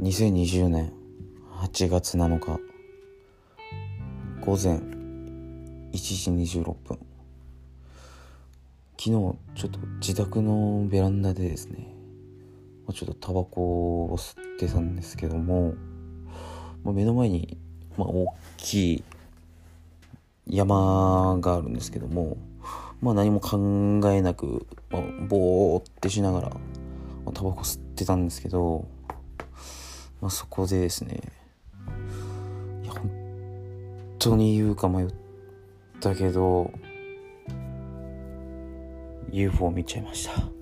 2020年8月7日午前1時26分。昨日ちょっと自宅のベランダでですねちょっとタバコを吸ってたんですけども、ま、目の前に、まあ、大きい山があるんですけども、まあ、何も考えなく、まあ、ぼーってしながら、まあ、タバコ吸ってたんですけど、まあ、そこでですねいや本当に言うか迷ったけど UFO 見ちゃいました。